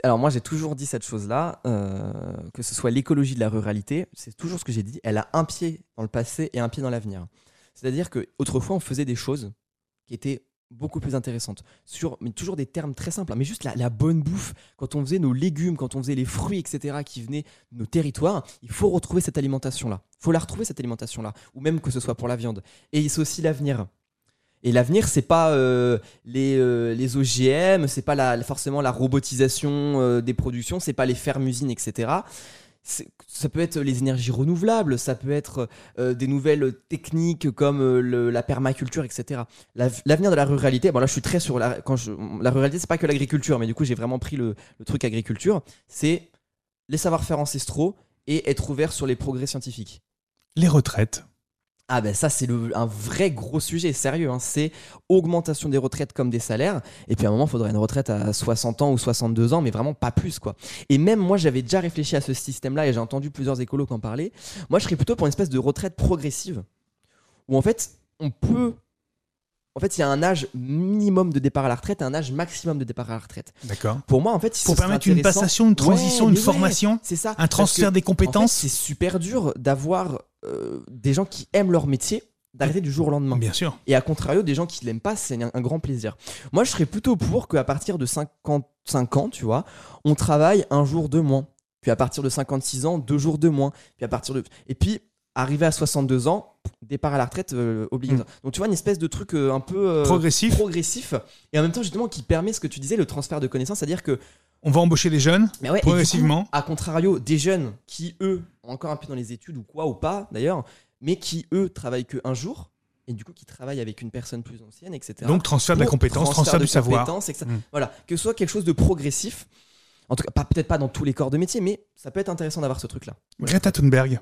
Alors moi j'ai toujours dit cette chose-là, euh, que ce soit l'écologie de la ruralité, c'est toujours ce que j'ai dit, elle a un pied dans le passé et un pied dans l'avenir. C'est-à-dire que autrefois on faisait des choses qui étaient beaucoup plus intéressantes, mais toujours des termes très simples, hein, mais juste la, la bonne bouffe, quand on faisait nos légumes, quand on faisait les fruits, etc., qui venaient de nos territoires, il faut retrouver cette alimentation-là. Il faut la retrouver cette alimentation-là, ou même que ce soit pour la viande. Et c'est aussi l'avenir. Et l'avenir, c'est pas euh, les, euh, les OGM, c'est pas forcément la robotisation euh, des productions, c'est pas les fermes-usines, etc. Ça peut être les énergies renouvelables, ça peut être euh, des nouvelles techniques comme la permaculture, etc. La- L'avenir de la ruralité, bon là je suis très sur la, quand je, la ruralité, c'est pas que l'agriculture, mais du coup j'ai vraiment pris le, le truc agriculture, c'est les savoir-faire ancestraux et être ouvert sur les progrès scientifiques. Les retraites. Ah ben ça c'est un vrai gros sujet, sérieux, hein. c'est augmentation des retraites comme des salaires, et puis à un moment il faudrait une retraite à 60 ans ou 62 ans, mais vraiment pas plus quoi. Et même moi j'avais déjà réfléchi à ce système-là et j'ai entendu plusieurs écolos en parlaient, moi je serais plutôt pour une espèce de retraite progressive, où en fait on peut... En fait il y a un âge minimum de départ à la retraite et un âge maximum de départ à la retraite. D'accord. Pour moi en fait... Pour permettre une passation, une transition, Ouais, une ouais, formation, c'est ça. un que- transfert des en fait, compétences. c'est super dur d'avoir euh, des gens qui aiment leur métier d'arrêter du jour au lendemain. Bien sûr. Et à contrario, des gens qui l'aiment pas, c'est un, un grand plaisir. Moi, je serais plutôt pour qu'à partir de 55 ans, tu vois, on travaille un jour de moins. Puis à partir de 56 ans, deux jours de moins. Puis à partir de. Et puis, arrivé à 62 ans, départ à la retraite euh, obligatoire. Donc tu vois, une espèce de truc euh, un peu. euh, Progressif. progressif et en même temps justement qui permet ce que tu disais le transfert de connaissances c'est à dire que On va embaucher les jeunes mais ouais, progressivement. coup, à contrario des jeunes qui eux ont encore un peu dans les études ou quoi ou pas d'ailleurs mais qui eux travaillent que un jour et du coup qui travaillent avec une personne plus ancienne etc Donc transfert de la compétence, transfert de du savoir. compétences, etc. Mm. Voilà, que ce soit quelque chose de progressif. En tout cas, peut-être pas dans tous les corps de métier, mais ça peut être intéressant d'avoir ce truc-là. Greta Thunberg.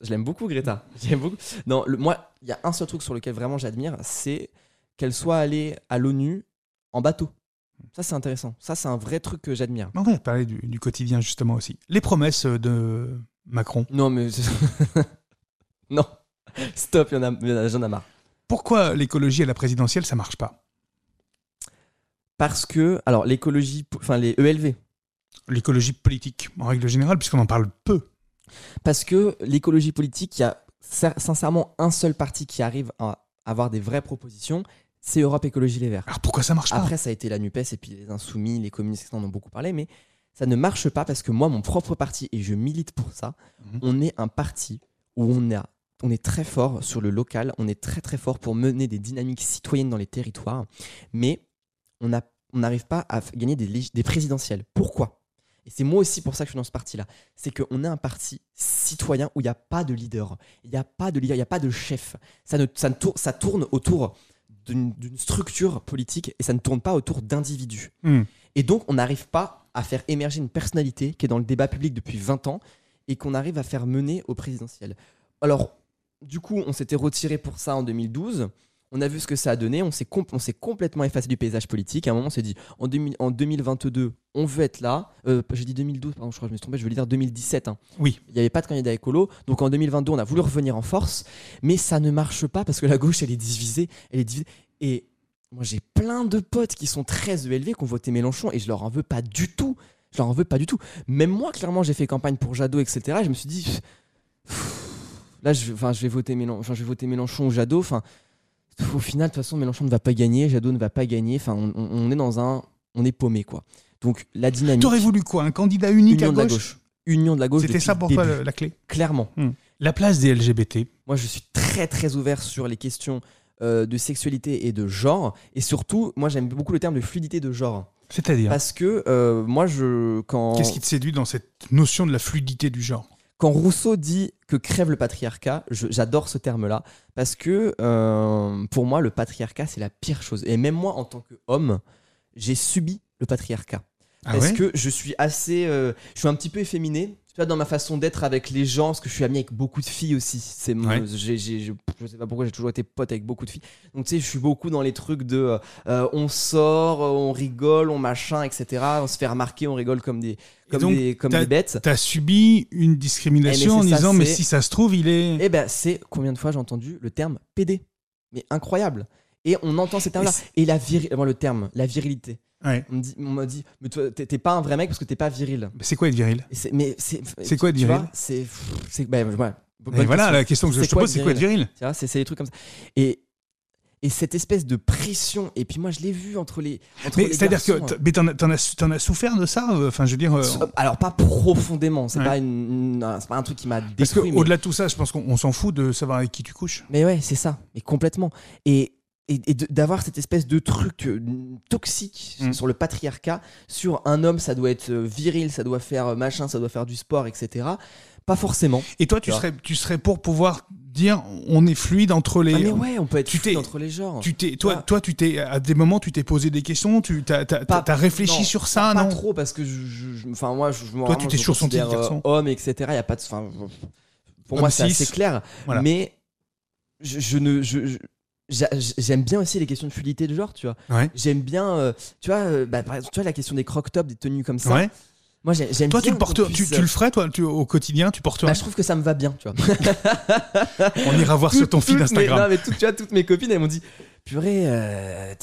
Je l'aime beaucoup, Greta. J'aime beaucoup. Non, le- moi, il y a un seul truc sur lequel vraiment j'admire, c'est qu'elle soit allée à l'ONU en bateau. Ça, c'est intéressant. Ça, c'est un vrai truc que j'admire. On va parler du, du quotidien justement aussi. Les promesses de Macron. Non, mais. non. Stop, j'en ai marre. Pourquoi l'écologie à la présidentielle, ça marche pas? Parce que, alors, l'écologie, enfin, les ELV, L'écologie politique, en règle générale, puisqu'on en parle peu. Parce que l'écologie politique, il y a sin- sincèrement un seul parti qui arrive à avoir des vraies propositions, c'est Europe Écologie Les Verts. Alors pourquoi ça marche pas? Après, ça a été la NUPES et puis les Insoumis, les communistes, en ont beaucoup parlé, mais ça ne marche pas parce que moi, mon propre parti, et je milite pour ça, Mhm. on est un parti où on, a, on est très fort sur le local, on est très très fort pour mener des dynamiques citoyennes dans les territoires, mais on n'arrive pas à gagner des présidentielles. Pourquoi? Et c'est moi aussi pour ça que je suis dans ce parti-là. C'est qu'on est un parti citoyen où il n'y a pas de leader. Il n'y a pas de leader, il n'y a pas de chef. Ça, ne, ça, ne tourne, ça tourne autour d'une structure politique et ça ne tourne pas autour d'individus. Hmm. Et donc, on n'arrive pas à faire émerger une personnalité qui est dans le débat public depuis 20 ans et qu'on arrive à faire mener au présidentiel. Alors, du coup, on s'était retiré pour ça en 2012. On a vu ce que ça a donné. On s'est com- complètement effacé du paysage politique. À un moment, on s'est dit en, 2000 en 2022, on veut être là. Euh, J'ai dit 2012, pardon, je crois que je me suis trompé. Je voulais dire 2017. hein. Oui. Il n'y avait pas de candidat écolo. Donc en 2022, on a voulu revenir en force. Mais ça ne marche pas parce que la gauche, elle est divisée. Elle est divisée. Et moi, j'ai plein de potes qui sont très ELV, qui ont voté Mélenchon. Et je leur en veux pas du tout. Je leur en veux pas du tout. Même moi, clairement, j'ai fait campagne pour Jadot, etc. Je me suis dit, là, je, je vais voter Mélenchon, je vais voter Mélenchon ou Jadot. Enfin, au final, de toute façon, Mélenchon ne va pas gagner, Jadot ne va pas gagner. Enfin, on, est dans un, on est paumé, quoi. Donc la dynamique. T'aurais voulu quoi Un candidat unique Union à de la gauche. Union de la gauche. C'était ça pour toi la clé Clairement. La place des LGBT. Moi, je suis très très ouvert sur les questions euh, de sexualité et de genre. Et surtout, moi, j'aime beaucoup le terme de fluidité de genre. C'est-à-dire Parce que euh, moi, je quand Qu'est-ce qui te séduit dans cette notion de la fluidité du genre? Quand Rousseau dit que crève le patriarcat, j'adore ce terme-là parce que euh, pour moi, le patriarcat c'est la pire chose. Et même moi, en tant qu'homme, j'ai subi le patriarcat Ah parce ouais? que je suis assez, euh, je suis un petit peu efféminé. Tu vois, dans ma façon d'être avec les gens, parce que je suis ami avec beaucoup de filles aussi. C'est, mon- Ouais. j'ai, j'ai- je, je sais pas pourquoi j'ai toujours été pote avec beaucoup de filles. Donc tu sais, je suis beaucoup dans les trucs de, euh, on sort, on rigole, on machin, etc. On se fait remarquer, on rigole comme des, comme donc, des, comme t'as- des bêtes. T'as subi une discrimination Eh, en ça, disant mais si ça se trouve il est. Eh ben, c'est combien de fois j'ai entendu le terme PD Mais incroyable. Et on entend ces termes-là. Et Et la viril... le terme, la virilité. Ouais. On me dit- on m'a dit, mais toi, t'es pas un vrai mec parce que t'es pas viril. C'est quoi être viril? C'est- mais c'est. C'est quoi être viril? C'est. ouais. Et voilà question. la question que je te pose c'est quoi être viril? c'est des trucs comme ça. Et. Et cette espèce de pression, et puis moi je l'ai vu entre les. entre Mais c'est-à-dire que mais t'en as, as- souffert de ça? Euh, Enfin je veux dire. euh, hein. Alors pas profondément, c'est Ouais. pas, une, une- c'est pas un truc qui m'a Parce détruit. mais- qu'au-delà de tout ça, je pense qu'on on s'en fout de savoir avec qui tu couches. Mais ouais, c'est ça, mais complètement. Et, et, d'avoir cette espèce de truc euh, toxique Mm. sur le patriarcat, sur un homme, ça doit être euh, viril, ça doit faire euh, machin, ça doit faire du sport, etc. Pas forcément. Et toi, tu serais, tu serais pour pouvoir dire on est fluide entre les. Ah, mais ouais, on peut être Tu fluide entre les genres. Tu t'es, toi, Ah. toi, tu t'es, à des moments, tu t'es posé des questions, tu t'as, Pas- t'as réfléchi non, sur ça, pas non? trop parce que je, enfin moi, je, Toi, tu t'es senti considère, garçon. homme, etc. Il y a pas de, pour Homme moi c'est assez clair. Voilà. Mais je, je ne, je- j'aime bien aussi les questions de fluidité de genre, tu vois. Ouais. J'aime bien, euh, tu vois, euh, bah, par exemple, tu vois la question des croc tops, des tenues comme ça. Ouais. Moi, j'ai- j'aime Toi, bien tu le portes, tu, puisse- tu le ferais, toi, tu- au quotidien, tu porterais? Bah, je trouve que ça me va bien, tu vois. On ira voir sur ton mes- Instagram. non, mais tout- tu vois, toutes mes copines, elles m'ont dit, purée, euh,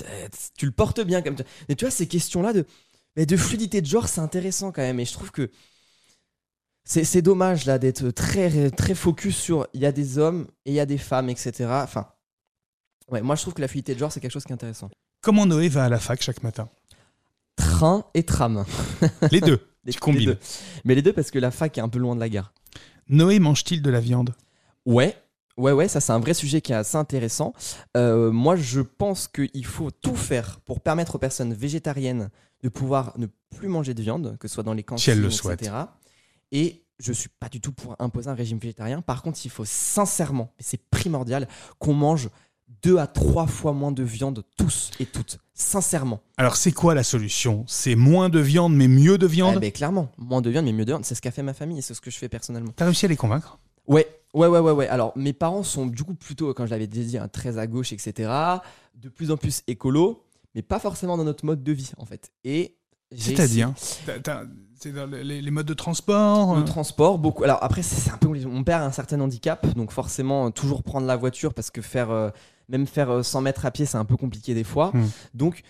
tu le portes bien comme. Mais tu vois, ces questions-là de, mais de fluidité de genre, c'est intéressant quand même. Et je trouve que c'est c'est dommage là d'être très très focus sur il y a des hommes et il y a des femmes, etc. Enfin, ouais, moi je trouve que la fluidité de genre c'est quelque chose qui est intéressant. Comment Noé va à la fac chaque matin Train et tram. Les deux. Les- Tu combines. les deux. Mais les deux parce que la fac est un peu loin de la gare. Noé mange-t-il de la viande? Ouais, ouais, ouais, ça c'est un vrai sujet qui est assez intéressant. Euh, moi, je pense qu'il faut tout faire pour permettre aux personnes végétariennes de pouvoir ne plus manger de viande, que ce soit dans les cantines, elles le etc. Et je suis pas du tout pour imposer un régime végétarien. Par contre, il faut sincèrement, et c'est primordial, qu'on mange deux à trois fois moins de viande tous et toutes. Sincèrement. Alors, c'est quoi la solution? C'est moins de viande, mais mieux de Eh viande ben, clairement, moins de viande, mais mieux de viande. C'est ce qu'a fait ma famille et c'est ce que je fais personnellement. T'as réussi à les convaincre? Ouais, ouais, ouais, ouais, ouais. Alors, mes parents sont du coup plutôt, quand je l'avais déjà dit, hein, très à gauche, etc. De plus en plus écolo, mais pas forcément dans notre mode de vie, en fait. Et C'est-à-dire? C'est dans les, les modes de transport le euh, transport, beaucoup. Alors après, c'est un peu mon père a un certain handicap, donc forcément toujours prendre la voiture parce que faire euh, même faire euh, 100 mètres à pied, c'est un peu compliqué des fois. Hmm. Donc,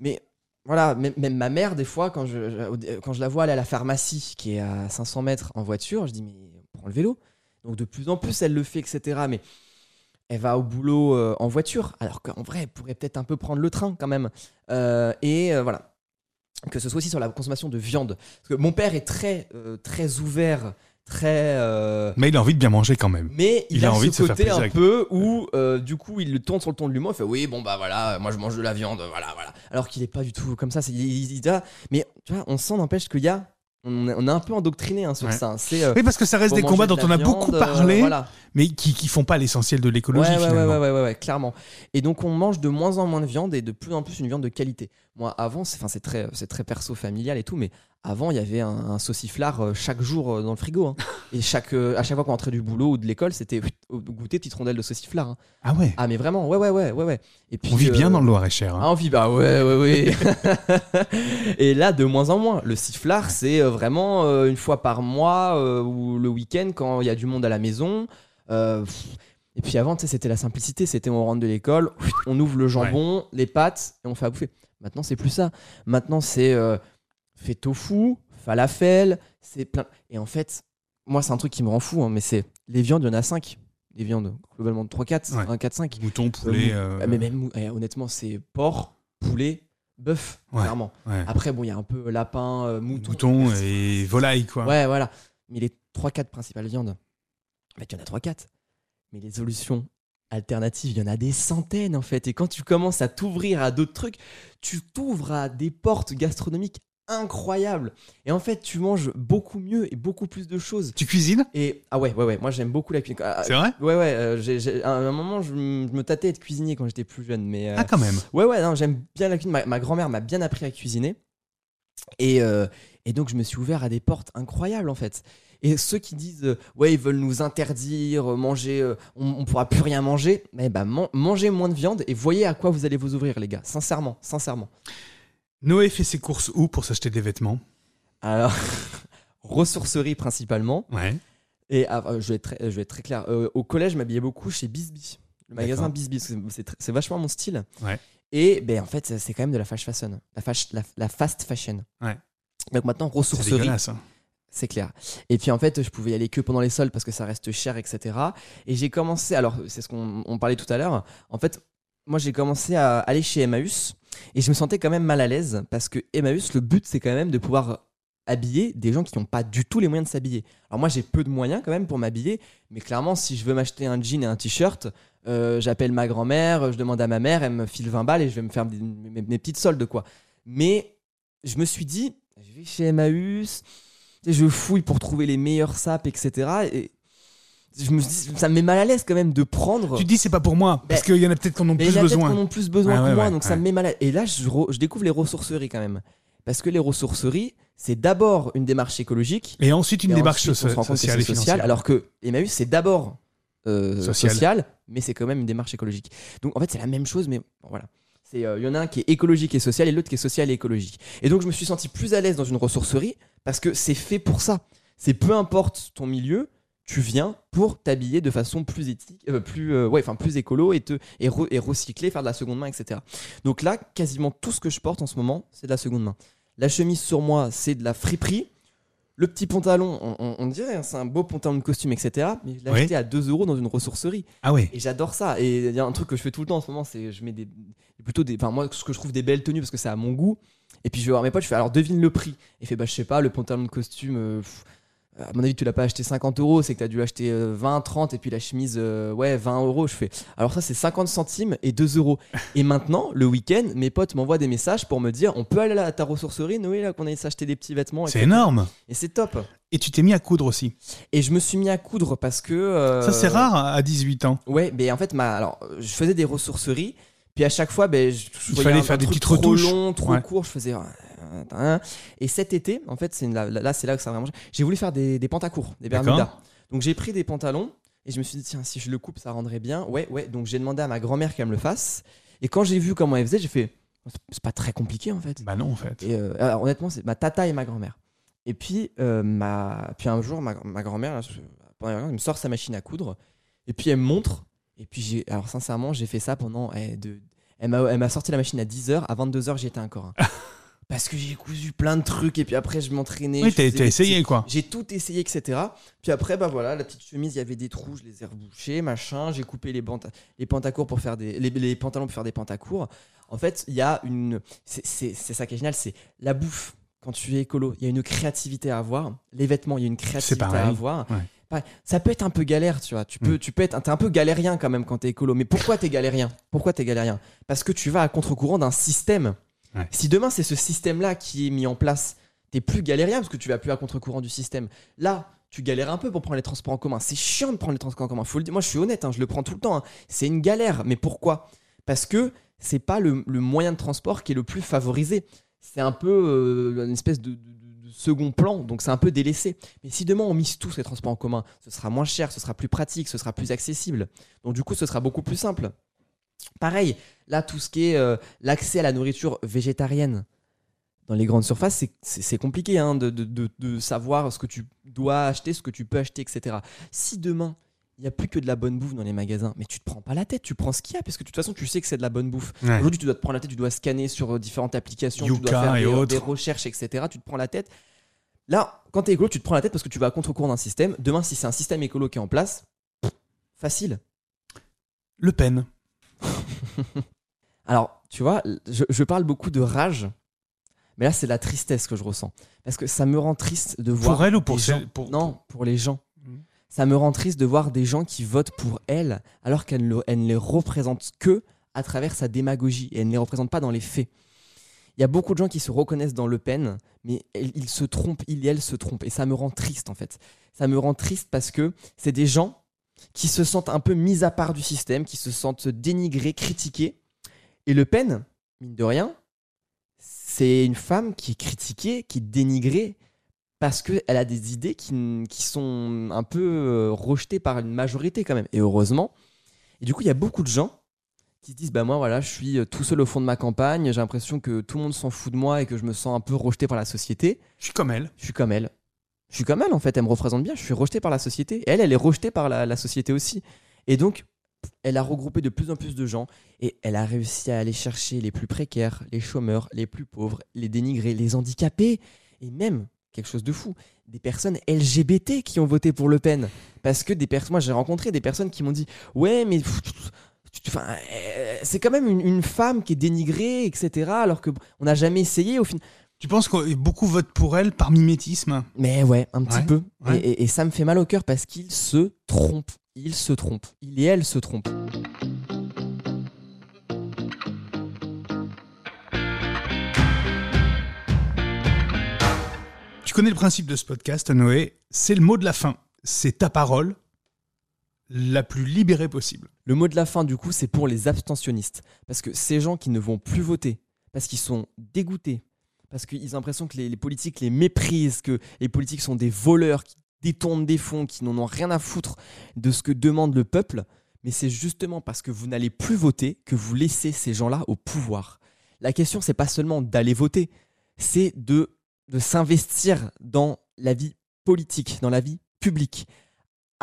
mais voilà, même, même ma mère des fois quand je je- quand je la vois aller à la pharmacie qui est à 500 mètres en voiture, je dis mais prends le vélo. Donc de plus en plus elle le fait, etc. Mais elle va au boulot euh, en voiture, alors qu'en vrai elle pourrait peut-être un peu prendre le train quand même. Euh, et euh, voilà que ce soit aussi sur la consommation de viande. Parce que mon père est très, euh, très ouvert, très. euh, Mais il a envie de bien manger quand même. mais il, Il a a, envie de ce se faire côté plaisir un avec- peu où, euh, du coup, il le tourne sur le ton de l'humour. Il fait oui, bon bah voilà, moi je mange de la viande, voilà, voilà. Alors qu'il est pas du tout comme ça. c'est- Il, il- a- mais tu vois, on sent n'empêche qu'il y a, on, est- on est un peu endoctriné hein, sur Ouais. ça. C'est euh, Oui, parce que ça reste des combats de dont on a viande, beaucoup euh, parlé, voilà. mais qui, qui font pas l'essentiel de l'écologie Ouais, ouais, ouais, finalement. ouais, ouais, ouais, ouais, clairement. Et donc on mange de moins en moins de viande et de plus en plus une viande de qualité. Moi, avant, c'est, enfin, c'est très, c'est très perso familial et tout, mais avant, il y avait un, un sauciflard euh, chaque jour euh, dans le frigo. hein. Et chaque, euh, à chaque fois qu'on rentrait du boulot ou de l'école, c'était goûter petite rondelle de sauciflard. hein. Ah ouais? Ah, mais vraiment, ouais, ouais, ouais, ouais, ouais. Et puis, On vit bien dans le Loir-et-Cher. hein. ah, on vit, bah ouais, ouais, ouais. et là, de moins en moins. Le sifflard, c'est vraiment euh, une fois par mois euh, ou le week-end quand il y a du monde à la maison. Et puis avant, c'était la simplicité. C'était on rentre de l'école, on ouvre le jambon, les pâtes et on fait à bouffer. Maintenant, c'est plus ça. Maintenant, c'est euh, fait tofu, falafel, c'est plein. Et en fait, moi, c'est un truc qui me rend fou, hein, mais c'est les viandes, il y en a 5. Les viandes, globalement, 3-4, Ouais. 1, 4, 5. Mouton, poulet. Euh, euh, mais même, eh, honnêtement, c'est porc, poulet, bœuf, Ouais. clairement. ouais. Après, bon, il y a un peu lapin, euh, mouton. Mouton et volaille, quoi. Ouais, voilà. Mais les 3-4 principales viandes, bah, il y en a 3-4. Mais les solutions alternatives, il y en a des centaines en fait. Et quand tu commences à t'ouvrir à d'autres trucs, tu t'ouvres à des portes gastronomiques incroyables. Et en fait, tu manges beaucoup mieux et beaucoup plus de choses. Tu cuisines? Et ah ouais, ouais, ouais. Moi, j'aime beaucoup la cuisine. Ah, C'est vrai? Ouais, ouais. euh, à un moment, je, me tâtais à être cuisinier quand j'étais plus jeune, mais euh, Ah, quand même. ouais, ouais. Non, j'aime bien la cuisine. Ma, ma grand-mère m'a bien appris à cuisiner, et euh, et donc je me suis ouvert à des portes incroyables en fait. Et ceux qui disent euh, ouais, ils veulent nous interdire euh, manger, euh, on, on pourra plus rien manger, mais bah man- mangez moins de viande et voyez à quoi vous allez vous ouvrir, les gars. Sincèrement, sincèrement. Noé fait ses courses où pour s'acheter des vêtements? Alors, ressourcerie principalement. Ouais. Et ah, je, vais être très, je vais être très clair. Au collège, je m'habillais beaucoup chez Bisbee. Le magasin. Bisbee. C'est vachement mon style. Ouais. Et ben, en fait, c'est quand même de la fast fashion. La, fast- la, la fast fashion. Ouais. Donc maintenant, ressourcerie, hein. c'est clair. Et puis en fait, je pouvais y aller que pendant les soldes parce que ça reste cher, etc. Et j'ai commencé, alors c'est ce qu'on on parlait tout à l'heure. En fait, moi j'ai commencé à aller chez Emmaüs et je me sentais quand même mal à l'aise parce que Emmaüs, le but c'est quand même de pouvoir habiller des gens qui n'ont pas du tout les moyens de s'habiller. Alors moi j'ai peu de moyens quand même pour m'habiller, mais clairement si je veux m'acheter un jean et un t-shirt, euh, j'appelle ma grand-mère, je demande à ma mère, elle me file 20 balles et je vais me faire mes, mes petites soldes quoi. Mais je me suis dit, je vais chez Emmaüs, je fouille pour trouver les meilleurs sapes, etc. Et je me dis, ça me met mal à l'aise quand même de prendre. Tu te dis c'est pas pour moi parce Ben, qu'il y en a peut-être qui en ont Mais plus il y en a peut-être besoin. qui en ont plus besoin que ouais, moi, ouais, donc ça me met mal à Et là, je, re- je découvre les ressourceries quand même. Parce que les ressourceries, c'est d'abord une démarche écologique. Et ensuite une et démarche ensuite, que sociale et c'est social, financière. alors que Emmaüs, c'est d'abord euh, Social. social. mais c'est quand même une démarche écologique. Donc en fait, c'est la même chose, mais bon, voilà. Euh, Il y en a un qui est écologique et social et l'autre qui est social et écologique. Et donc je me suis senti plus à l'aise dans une ressourcerie parce que c'est fait pour ça. C'est peu importe ton milieu, tu viens pour t'habiller de façon plus éthique, euh, plus, euh, ouais, enfin plus écolo et, te, et, re- et recycler, faire de la seconde main, etc. Donc là, quasiment tout ce que je porte en ce moment, c'est de la seconde main. La chemise sur moi, c'est de la friperie. Le petit pantalon, on, on- on dirait, hein, c'est un beau pantalon de costume, etc. Mais je l'ai Oui. acheté à 2 euros dans une ressourcerie. Ah ouais. Et j'adore ça. Et il y a un truc que je fais tout le temps en ce moment, c'est je mets des plutôt des, enfin moi ce que je trouve des belles tenues parce que c'est à mon goût. Et puis je vais voir mes potes, je fais alors devine le prix. Et fait bah je sais pas, le pantalon de costume. euh, pff, à mon avis, tu l'as pas acheté 50 euros, c'est que tu as dû l'acheter euh, 20, 30, et puis la chemise, euh, ouais, 20 euros. Je fais, alors ça, c'est 50 centimes et 2 euros. Et maintenant, le week-end, mes potes m'envoient des messages pour me dire, on peut aller à ta ressourcerie, Noé, là, qu'on aille s'acheter des petits vêtements. C'est énorme. Et c'est top. Et tu t'es mis à coudre aussi. Et je me suis mis à coudre parce que. euh, Ça c'est rare à 18 ans. Ouais, mais en fait, ma, alors, je faisais des ressourceries, puis à chaque fois, ben, je, je Il fallait faire des petites trop retouches. long, trop Ouais. court, je faisais. Et cet été, en fait, c'est là, là, c'est là que ça a vraiment. J'ai voulu faire des, des pantacourts, des. Bermudas. Donc j'ai pris des pantalons et je me suis dit, tiens, si je le coupe, ça rendrait bien. Ouais, ouais. Donc j'ai demandé à ma grand-mère qu'elle me le fasse. Et quand j'ai vu comment elle faisait, j'ai fait, c'est pas très compliqué en fait. Bah non en fait. Et euh, alors, honnêtement, c'est ma tata et ma grand-mère. Et puis, euh, ma... puis un jour, ma, ma grand-mère, pendant elle me sort sa machine à coudre. Et puis elle me montre. Et puis, j'ai... alors sincèrement, j'ai fait ça pendant. eh, de... Elle m'a elle m'a sorti la machine à 10h. À 22h, j'y étais encore. hein. Parce que j'ai cousu plein de trucs. Et puis après, je m'entraînais. Oui, t'as essayé petits- quoi. J'ai tout essayé, etc. Puis après, bah voilà, la petite chemise, il y avait des trous, je les ai rebouchés, machin. J'ai coupé les, panta- les pantacours pour faire des. Les, les pantalons pour faire des pantacours. En fait, il y a une. C'est ça qui est génial, c'est la bouffe. Quand tu es écolo, il y a une créativité à avoir. Les vêtements, il y a une créativité à avoir. Ouais. Ça peut être un peu galère, tu vois. Tu peux, Mm. tu peux être, t'es un peu galérien quand même quand t'es écolo. Mais pourquoi t'es galérien? Pourquoi t'es galérien? Parce que tu vas à contre-courant d'un système. Si demain c'est ce système-là qui est mis en place, t'es plus galérien parce que tu vas plus à contre-courant du système. Là, tu galères un peu pour prendre les transports en commun. C'est chiant de prendre les transports en commun. Moi, je suis honnête, hein, je le prends tout le temps. hein. C'est une galère. Mais pourquoi? Parce que c'est pas le, moyen de transport qui est le plus favorisé. C'est un peu euh, une espèce de- de second plan, donc c'est un peu délaissé. Mais si demain on mise tous les transports en commun, ce sera moins cher, ce sera plus pratique, ce sera plus accessible. Donc du coup, ce sera beaucoup plus simple. Pareil, là, tout ce qui est euh, l'accès à la nourriture végétarienne dans les grandes surfaces, c'est- compliqué hein, de, de- de- de savoir ce que tu dois acheter, ce que tu peux acheter, etc. Si demain, il n'y a plus que de la bonne bouffe dans les magasins, mais tu te prends pas la tête, tu prends ce qu'il y a, parce que de toute façon, tu sais que c'est de la bonne bouffe. Ouais. Aujourd'hui, tu dois te prendre la tête, tu dois scanner sur euh, différentes applications, tu dois faire des, euh, des recherches, etc. Tu te prends la tête. Là, quand tu es écolo, tu te prends la tête parce que tu vas à contre-courant d'un système. Demain, si c'est un système écolo qui est en place, pff, facile. Le Pen. Alors, tu vois, je, je parle beaucoup de rage, mais là, c'est la tristesse que je ressens. Parce que ça me rend triste de voir. Pour elle ou pour gens- pour- Non, pour les gens. Mhm. Ça me rend triste de voir des gens qui votent pour elle alors qu'elle ne, elle ne les représente que à travers sa démagogie et elle ne les représente pas dans les faits. Il y a beaucoup de gens qui se reconnaissent dans Le Pen, mais ils se trompent, ils et elles se trompent. Et ça me rend triste en fait. Ça me rend triste parce que c'est des gens qui se sentent un peu mis à part du système, qui se sentent dénigrés, critiqués. Et Le Pen, mine de rien, c'est une femme qui est critiquée, qui est dénigrée, parce qu'elle a des idées qui, qui, sont un peu euh, rejetées par une majorité quand même. Et heureusement. Et du coup, il y a beaucoup de gens qui se disent bah moi voilà je suis euh, tout seul au fond de ma campagne j'ai l'impression que tout le monde s'en fout de moi et que je me sens un peu rejeté par la société je suis comme elle je suis comme elle je suis comme elle en fait elle me représente bien je suis rejeté par la société et elle elle est rejetée par la, société aussi et donc elle a regroupé de plus en plus de gens et elle a réussi à aller chercher les plus précaires les chômeurs les plus pauvres les dénigrés les handicapés et même quelque chose de fou. Des personnes LGBT qui ont voté pour Le Pen. Parce que des personnes, moi j'ai rencontré des personnes qui m'ont dit Ouais, mais euh, c'est quand même une, femme qui est dénigrée, etc. Alors qu'on n'a jamais essayé au final. Tu penses que beaucoup votent pour elle par mimétisme? Mais ouais, un petit peu. Et, et, ça me fait mal au cœur parce qu'ils se trompent. Ils se trompent. Il et elle se trompent. Tu connais le principe de ce podcast, Noé? C'est le mot de la fin. C'est ta parole la plus libérée possible. Le mot de la fin, du coup, c'est pour les abstentionnistes. Parce que ces gens qui ne vont plus voter, parce qu'ils sont dégoûtés, parce qu'ils ont l'impression que les, politiques les méprisent, que les politiques sont des voleurs qui détournent des fonds, qui n'en ont rien à foutre de ce que demande le peuple. Mais c'est justement parce que vous n'allez plus voter que vous laissez ces gens-là au pouvoir. La question, c'est pas seulement d'aller voter, c'est de de s'investir dans la vie politique, dans la vie publique.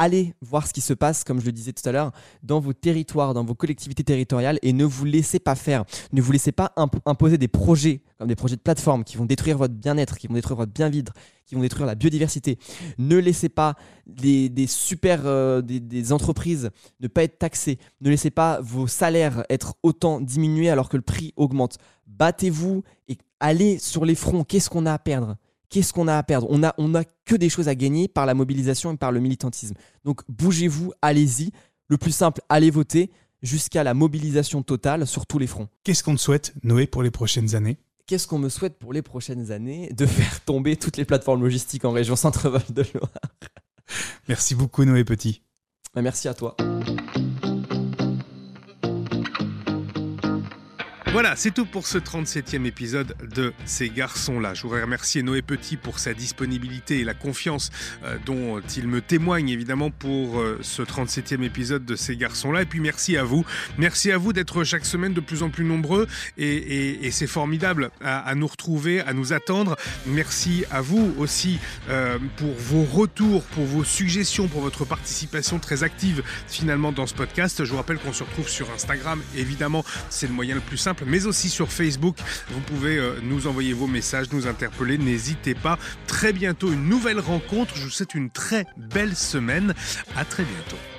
Allez voir ce qui se passe, comme je le disais tout à l'heure, dans vos territoires, dans vos collectivités territoriales et ne vous laissez pas faire. Ne vous laissez pas imposer des projets, comme des projets de plateforme, qui vont détruire votre bien-être, qui vont détruire votre bien-vivre, qui vont détruire la biodiversité. Ne laissez pas des, super euh, des, entreprises ne pas être taxées. Ne laissez pas vos salaires être autant diminués alors que le prix augmente. Battez-vous et aller sur les fronts, qu'est-ce qu'on a à perdre? Qu'est-ce qu'on a à perdre? On n'a on a que des choses à gagner par la mobilisation et par le militantisme. Donc bougez-vous, allez-y. Le plus simple, allez voter jusqu'à la mobilisation totale sur tous les fronts. Qu'est-ce qu'on te souhaite, Noé, pour les prochaines années? Qu'est-ce qu'on me souhaite pour les prochaines années? De faire tomber toutes les plateformes logistiques en région Centre-Val de Loire. Merci beaucoup, Noé Petit. Merci à toi. Voilà, c'est tout pour ce 37e épisode de Ces garçons-là. Je voudrais remercier Noé Petit pour sa disponibilité et la confiance euh, dont il me témoigne évidemment pour euh, ce 37e épisode de Ces garçons-là. Et puis merci à vous. Merci à vous d'être chaque semaine de plus en plus nombreux et, c'est formidable à, nous retrouver, à nous attendre. Merci à vous aussi euh, pour vos retours, pour vos suggestions, pour votre participation très active finalement dans ce podcast. Je vous rappelle qu'on se retrouve sur Instagram. Évidemment, c'est le moyen le plus simple mais aussi sur Facebook. Vous pouvez euh, nous envoyer vos messages, nous interpeller, n'hésitez pas. Très bientôt, une nouvelle rencontre. Je vous souhaite une très belle semaine. À très bientôt.